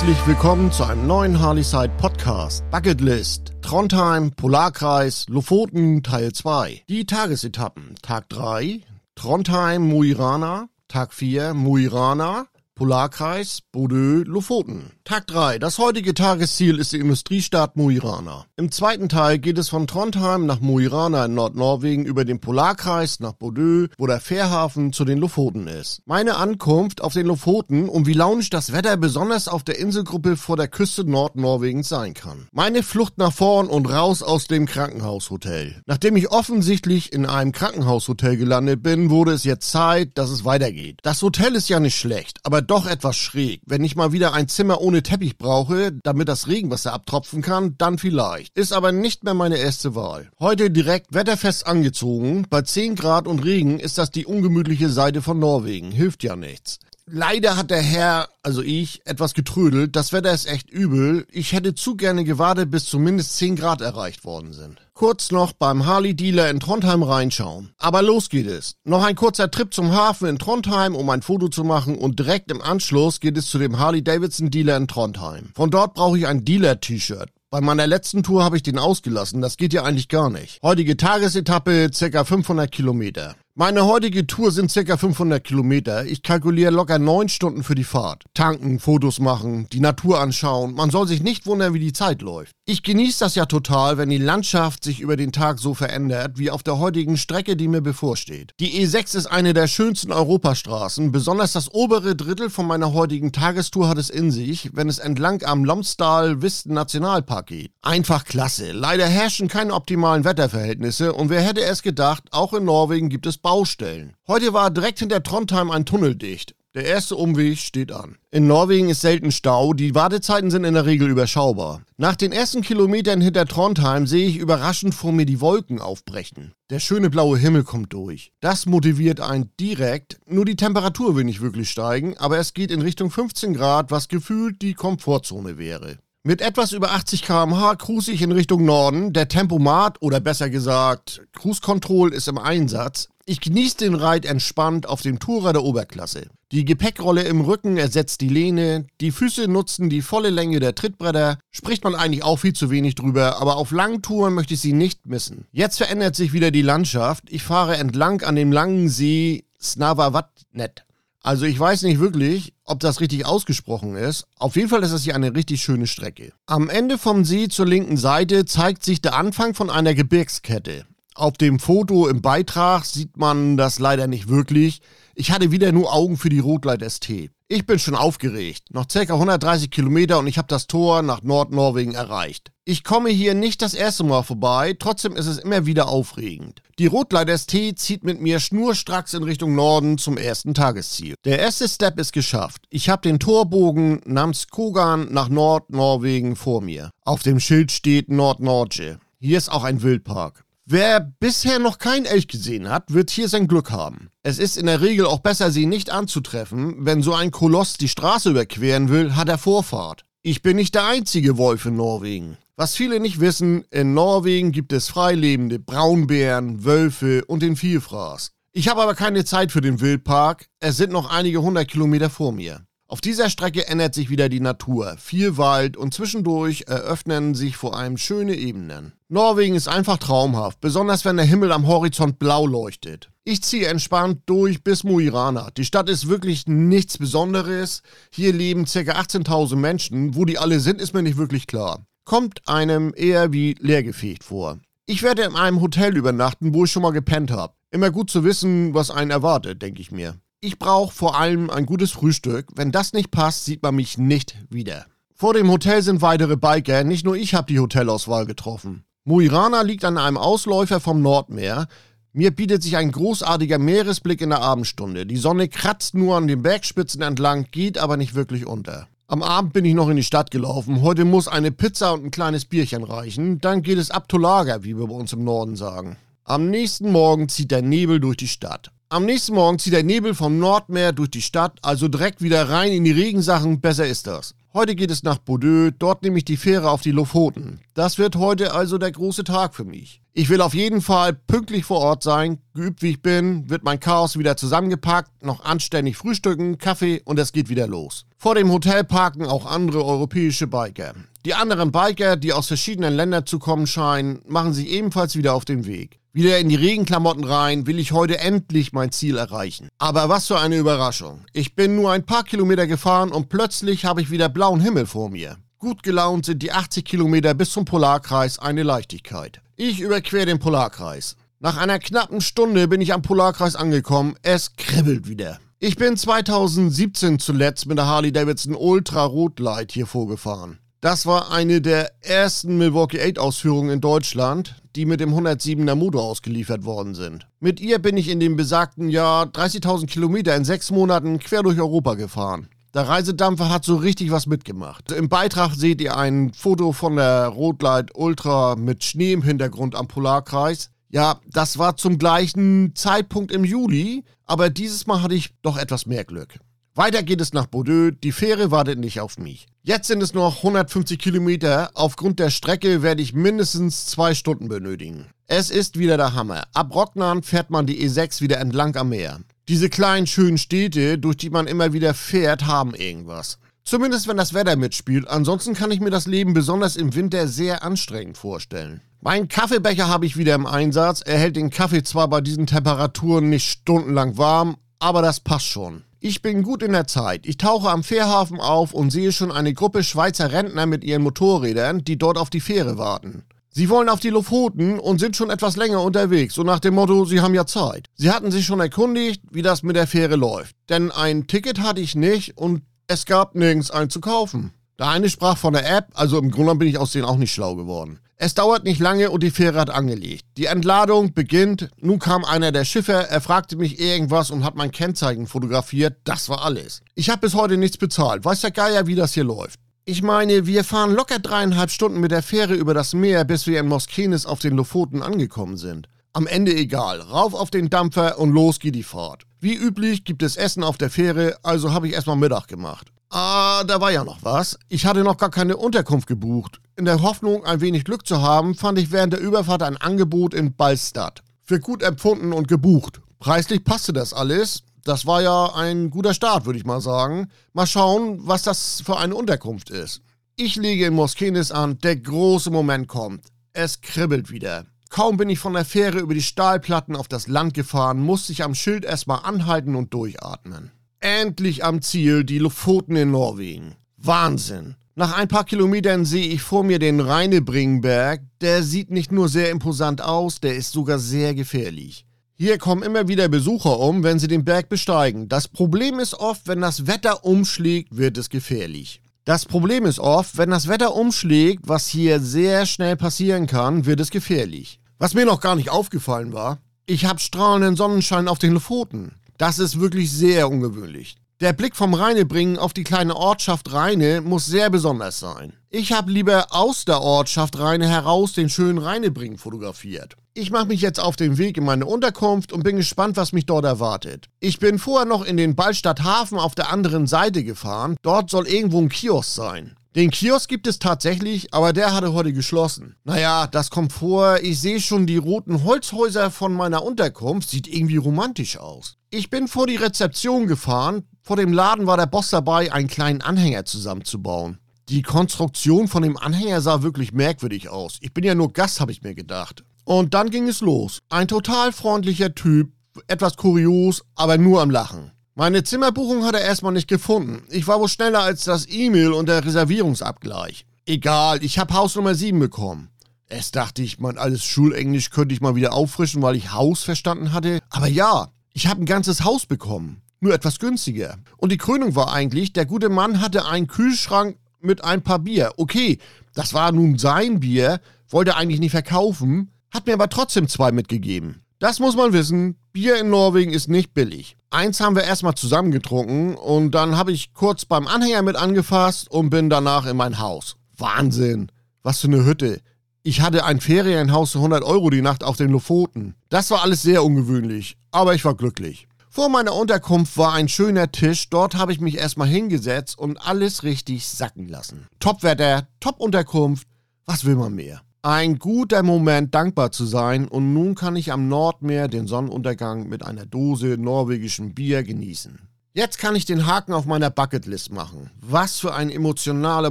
Herzlich willkommen zu einem neuen Harleyside Podcast. Bucketlist. Trondheim, Polarkreis, Lofoten, Teil 2. Die Tagesetappen. Tag 3, Trondheim, Muirana. Tag 4, Muirana. Polarkreis, Bodø, Lofoten. Tag 3. Das heutige Tagesziel ist die Industriestadt Mo i Rana. Im zweiten Teil geht es von Trondheim nach Mo i Rana in Nordnorwegen über den Polarkreis nach Bodø, wo der Fährhafen zu den Lofoten ist. Meine Ankunft auf den Lofoten und wie launisch das Wetter besonders auf der Inselgruppe vor der Küste Nordnorwegens sein kann. Meine Flucht nach vorn und raus aus dem Krankenhaushotel. Nachdem ich offensichtlich in einem Krankenhaushotel gelandet bin, wurde es jetzt Zeit, dass es weitergeht. Das Hotel ist ja nicht schlecht, aber doch etwas schräg. Wenn ich mal wieder ein Zimmer ohne Teppich brauche, damit das Regenwasser abtropfen kann, dann vielleicht. Ist aber nicht mehr meine erste Wahl. Heute direkt wetterfest angezogen. Bei 10 Grad und Regen ist das die ungemütliche Seite von Norwegen. Hilft ja nichts. Leider hat der Herr, also ich, etwas getrödelt. Das Wetter ist echt übel. Ich hätte zu gerne gewartet, bis zumindest 10 Grad erreicht worden sind. Kurz noch beim Harley-Dealer in Trondheim reinschauen. Aber los geht es. Noch ein kurzer Trip zum Hafen in Trondheim, um ein Foto zu machen und direkt im Anschluss geht es zu dem Harley-Davidson-Dealer in Trondheim. Von dort brauche ich ein Dealer-T-Shirt. Bei meiner letzten Tour habe ich den ausgelassen, das geht ja eigentlich gar nicht. Heutige Tagesetappe circa 500 Kilometer. Meine heutige Tour sind circa 500 Kilometer. Ich kalkuliere locker neun Stunden für die Fahrt. Tanken, Fotos machen, die Natur anschauen. Man soll sich nicht wundern, wie die Zeit läuft. Ich genieße das ja total, wenn die Landschaft sich über den Tag so verändert, wie auf der heutigen Strecke, die mir bevorsteht. Die E6 ist eine der schönsten Europastraßen. Besonders das obere Drittel von meiner heutigen Tagestour hat es in sich, wenn es entlang am Lomsdal-Wisten Nationalpark geht. Einfach klasse. Leider herrschen keine optimalen Wetterverhältnisse und wer hätte es gedacht, auch in Norwegen gibt es Baustellen. Heute war direkt hinter Trondheim ein Tunnel dicht. Der erste Umweg steht an. In Norwegen ist selten Stau, die Wartezeiten sind in der Regel überschaubar. Nach den ersten Kilometern hinter Trondheim sehe ich überraschend vor mir die Wolken aufbrechen. Der schöne blaue Himmel kommt durch. Das motiviert einen direkt, nur die Temperatur will nicht wirklich steigen, aber es geht in Richtung 15 Grad, was gefühlt die Komfortzone wäre. Mit etwas über 80 km/h cruise ich in Richtung Norden. Der Tempomat oder besser gesagt Cruise Control ist im Einsatz. Ich genieße den Reit entspannt auf dem Tourer der Oberklasse. Die Gepäckrolle im Rücken ersetzt die Lehne, die Füße nutzen die volle Länge der Trittbretter, spricht man eigentlich auch viel zu wenig drüber, aber auf langen Touren möchte ich sie nicht missen. Jetzt verändert sich wieder die Landschaft. Ich fahre entlang an dem langen See Snavavatnet. Also ich weiß nicht wirklich, ob das richtig ausgesprochen ist. Auf jeden Fall ist das hier eine richtig schöne Strecke. Am Ende vom See zur linken Seite zeigt sich der Anfang von einer Gebirgskette. Auf dem Foto im Beitrag sieht man das leider nicht wirklich. Ich hatte wieder nur Augen für die Rotleit ST. Ich bin schon aufgeregt. Noch ca. 130 Kilometer und ich habe das Tor nach Nordnorwegen erreicht. Ich komme hier nicht das erste Mal vorbei, trotzdem ist es immer wieder aufregend. Die Rotleit ST zieht mit mir schnurstracks in Richtung Norden zum ersten Tagesziel. Der erste Step ist geschafft. Ich habe den Torbogen namens Kogan nach Nordnorwegen vor mir. Auf dem Schild steht Nordnorge. Hier ist auch ein Wildpark. Wer bisher noch kein Elch gesehen hat, wird hier sein Glück haben. Es ist in der Regel auch besser, sie nicht anzutreffen. Wenn so ein Koloss die Straße überqueren will, hat er Vorfahrt. Ich bin nicht der einzige Wolf in Norwegen. Was viele nicht wissen, in Norwegen gibt es freilebende Braunbären, Wölfe und den Vielfraß. Ich habe aber keine Zeit für den Wildpark. Es sind noch einige hundert Kilometer vor mir. Auf dieser Strecke ändert sich wieder die Natur. Viel Wald und zwischendurch eröffnen sich vor allem schöne Ebenen. Norwegen ist einfach traumhaft, besonders wenn der Himmel am Horizont blau leuchtet. Ich ziehe entspannt durch bis Mo i Rana. Die Stadt ist wirklich nichts Besonderes. Hier leben ca. 18.000 Menschen. Wo die alle sind, ist mir nicht wirklich klar. Kommt einem eher wie leergefegt vor. Ich werde in einem Hotel übernachten, wo ich schon mal gepennt habe. Immer gut zu wissen, was einen erwartet, denke ich mir. Ich brauche vor allem ein gutes Frühstück. Wenn das nicht passt, sieht man mich nicht wieder. Vor dem Hotel sind weitere Biker. Nicht nur ich habe die Hotelauswahl getroffen. Muirana liegt an einem Ausläufer vom Nordmeer. Mir bietet sich ein großartiger Meeresblick in der Abendstunde. Die Sonne kratzt nur an den Bergspitzen entlang, geht aber nicht wirklich unter. Am Abend bin ich noch in die Stadt gelaufen. Heute muss eine Pizza und ein kleines Bierchen reichen. Dann geht es ab to Lager, wie wir bei uns im Norden sagen. Am nächsten Morgen zieht der Nebel durch die Stadt. Am nächsten Morgen zieht der Nebel vom Nordmeer durch die Stadt, also direkt wieder rein in die Regensachen, besser ist das. Heute geht es nach Bordeaux, dort nehme ich die Fähre auf die Lofoten. Das wird heute also der große Tag für mich. Ich will auf jeden Fall pünktlich vor Ort sein. Geübt wie ich bin, wird mein Chaos wieder zusammengepackt, noch anständig frühstücken, Kaffee und es geht wieder los. Vor dem Hotel parken auch andere europäische Biker. Die anderen Biker, die aus verschiedenen Ländern zu kommen scheinen, machen sich ebenfalls wieder auf den Weg. Wieder in die Regenklamotten rein, will ich heute endlich mein Ziel erreichen. Aber was für eine Überraschung. Ich bin nur ein paar Kilometer gefahren und plötzlich habe ich wieder blauen Himmel vor mir. Gut gelaunt sind die 80 Kilometer bis zum Polarkreis eine Leichtigkeit. Ich überquere den Polarkreis. Nach einer knappen Stunde bin ich am Polarkreis angekommen. Es kribbelt wieder. Ich bin 2017 zuletzt mit der Harley Davidson Ultra Rotlight hier vorgefahren. Das war eine der ersten Milwaukee 8 Ausführungen in Deutschland, die mit dem 107er Motor ausgeliefert worden sind. Mit ihr bin ich in dem besagten Jahr 30.000 Kilometer in sechs Monaten quer durch Europa gefahren. Der Reisedampfer hat so richtig was mitgemacht. Im Beitrag seht ihr ein Foto von der Rotlight Ultra mit Schnee im Hintergrund am Polarkreis. Ja, das war zum gleichen Zeitpunkt im Juli, aber dieses Mal hatte ich doch etwas mehr Glück. Weiter geht es nach Bordeaux, die Fähre wartet nicht auf mich. Jetzt sind es noch 150 Kilometer, aufgrund der Strecke werde ich mindestens zwei Stunden benötigen. Es ist wieder der Hammer. Ab Rocknan fährt man die E6 wieder entlang am Meer. Diese kleinen schönen Städte, durch die man immer wieder fährt, haben irgendwas. Zumindest wenn das Wetter mitspielt, ansonsten kann ich mir das Leben besonders im Winter sehr anstrengend vorstellen. Mein Kaffeebecher habe ich wieder im Einsatz. Er hält den Kaffee zwar bei diesen Temperaturen nicht stundenlang warm, aber das passt schon. Ich bin gut in der Zeit. Ich tauche am Fährhafen auf und sehe schon eine Gruppe Schweizer Rentner mit ihren Motorrädern, die dort auf die Fähre warten. Sie wollen auf die Lofoten und sind schon etwas länger unterwegs, so nach dem Motto, sie haben ja Zeit. Sie hatten sich schon erkundigt, wie das mit der Fähre läuft. Denn ein Ticket hatte ich nicht und es gab nirgends einen zu kaufen. Der eine sprach von der App, also im Grunde bin ich aus denen auch nicht schlau geworden. Es dauert nicht lange und die Fähre hat angelegt. Die Entladung beginnt. Nun kam einer der Schiffer, er fragte mich irgendwas und hat mein Kennzeichen fotografiert. Das war alles. Ich habe bis heute nichts bezahlt. Weiß der Geier, wie das hier läuft. Ich meine, wir fahren locker dreieinhalb Stunden mit der Fähre über das Meer, bis wir in Moskenes auf den Lofoten angekommen sind. Am Ende egal. Rauf auf den Dampfer und los geht die Fahrt. Wie üblich gibt es Essen auf der Fähre, also habe ich erstmal Mittag gemacht. Ah, da war ja noch was. Ich hatte noch gar keine Unterkunft gebucht. In der Hoffnung, ein wenig Glück zu haben, fand ich während der Überfahrt ein Angebot in Ballstadt. Für gut empfunden und gebucht. Preislich passte das alles. Das war ja ein guter Start, würde ich mal sagen. Mal schauen, was das für eine Unterkunft ist. Ich lege in Moskenis an, der große Moment kommt. Es kribbelt wieder. Kaum bin ich von der Fähre über die Stahlplatten auf das Land gefahren, musste ich am Schild erstmal anhalten und durchatmen. Endlich am Ziel, die Lofoten in Norwegen. Wahnsinn. Nach ein paar Kilometern sehe ich vor mir den Rheinebringberg. Der sieht nicht nur sehr imposant aus, der ist sogar sehr gefährlich. Hier kommen immer wieder Besucher um, wenn sie den Berg besteigen. Das Problem ist oft, wenn das Wetter umschlägt, wird es gefährlich. Das Problem ist oft, wenn das Wetter umschlägt, was hier sehr schnell passieren kann, wird es gefährlich. Was mir noch gar nicht aufgefallen war, ich habe strahlenden Sonnenschein auf den Lofoten. Das ist wirklich sehr ungewöhnlich. Der Blick vom Rheinebringen auf die kleine Ortschaft Rheine muss sehr besonders sein. Ich habe lieber aus der Ortschaft Rheine heraus den schönen Rheinebringen fotografiert. Ich mache mich jetzt auf den Weg in meine Unterkunft und bin gespannt, was mich dort erwartet. Ich bin vorher noch in den Ballstadthafen auf der anderen Seite gefahren. Dort soll irgendwo ein Kiosk sein. Den Kiosk gibt es tatsächlich, aber der hatte heute geschlossen. Naja, das kommt vor. Ich sehe schon die roten Holzhäuser von meiner Unterkunft. Sieht irgendwie romantisch aus. Ich bin vor die Rezeption gefahren. Vor dem Laden war der Boss dabei, einen kleinen Anhänger zusammenzubauen. Die Konstruktion von dem Anhänger sah wirklich merkwürdig aus. Ich bin ja nur Gast, habe ich mir gedacht. Und dann ging es los. Ein total freundlicher Typ, etwas kurios, aber nur am Lachen. Meine Zimmerbuchung hat er erstmal nicht gefunden. Ich war wohl schneller als das E-Mail und der Reservierungsabgleich. Egal, ich habe Haus Nummer 7 bekommen. Erst dachte ich, mein alles Schulenglisch könnte ich mal wieder auffrischen, weil ich Haus verstanden hatte. Aber ja, ich habe ein ganzes Haus bekommen. Nur etwas günstiger. Und die Krönung war eigentlich, der gute Mann hatte einen Kühlschrank mit ein paar Bier. Okay, das war nun sein Bier, wollte eigentlich nicht verkaufen, hat mir aber trotzdem zwei mitgegeben. Das muss man wissen, Bier in Norwegen ist nicht billig. Eins haben wir erstmal zusammen getrunken und dann habe ich kurz beim Anhänger mit angefasst und bin danach in mein Haus. Wahnsinn, was für eine Hütte. Ich hatte ein Ferienhaus für 100 Euro die Nacht auf den Lofoten. Das war alles sehr ungewöhnlich, aber ich war glücklich. Vor meiner Unterkunft war ein schöner Tisch, dort habe ich mich erstmal hingesetzt und alles richtig sacken lassen. Top-Wetter, Top-Unterkunft, was will man mehr? Ein guter Moment, dankbar zu sein und nun kann ich am Nordmeer den Sonnenuntergang mit einer Dose norwegischem Bier genießen. Jetzt kann ich den Haken auf meiner Bucketlist machen. Was für ein emotionaler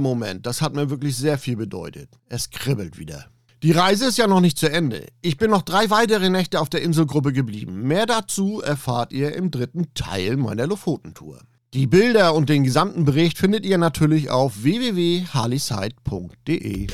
Moment, das hat mir wirklich sehr viel bedeutet. Es kribbelt wieder. Die Reise ist ja noch nicht zu Ende. Ich bin noch drei weitere Nächte auf der Inselgruppe geblieben. Mehr dazu erfahrt ihr im dritten Teil meiner Lofoten-Tour. Die Bilder und den gesamten Bericht findet ihr natürlich auf www.harleyside.de.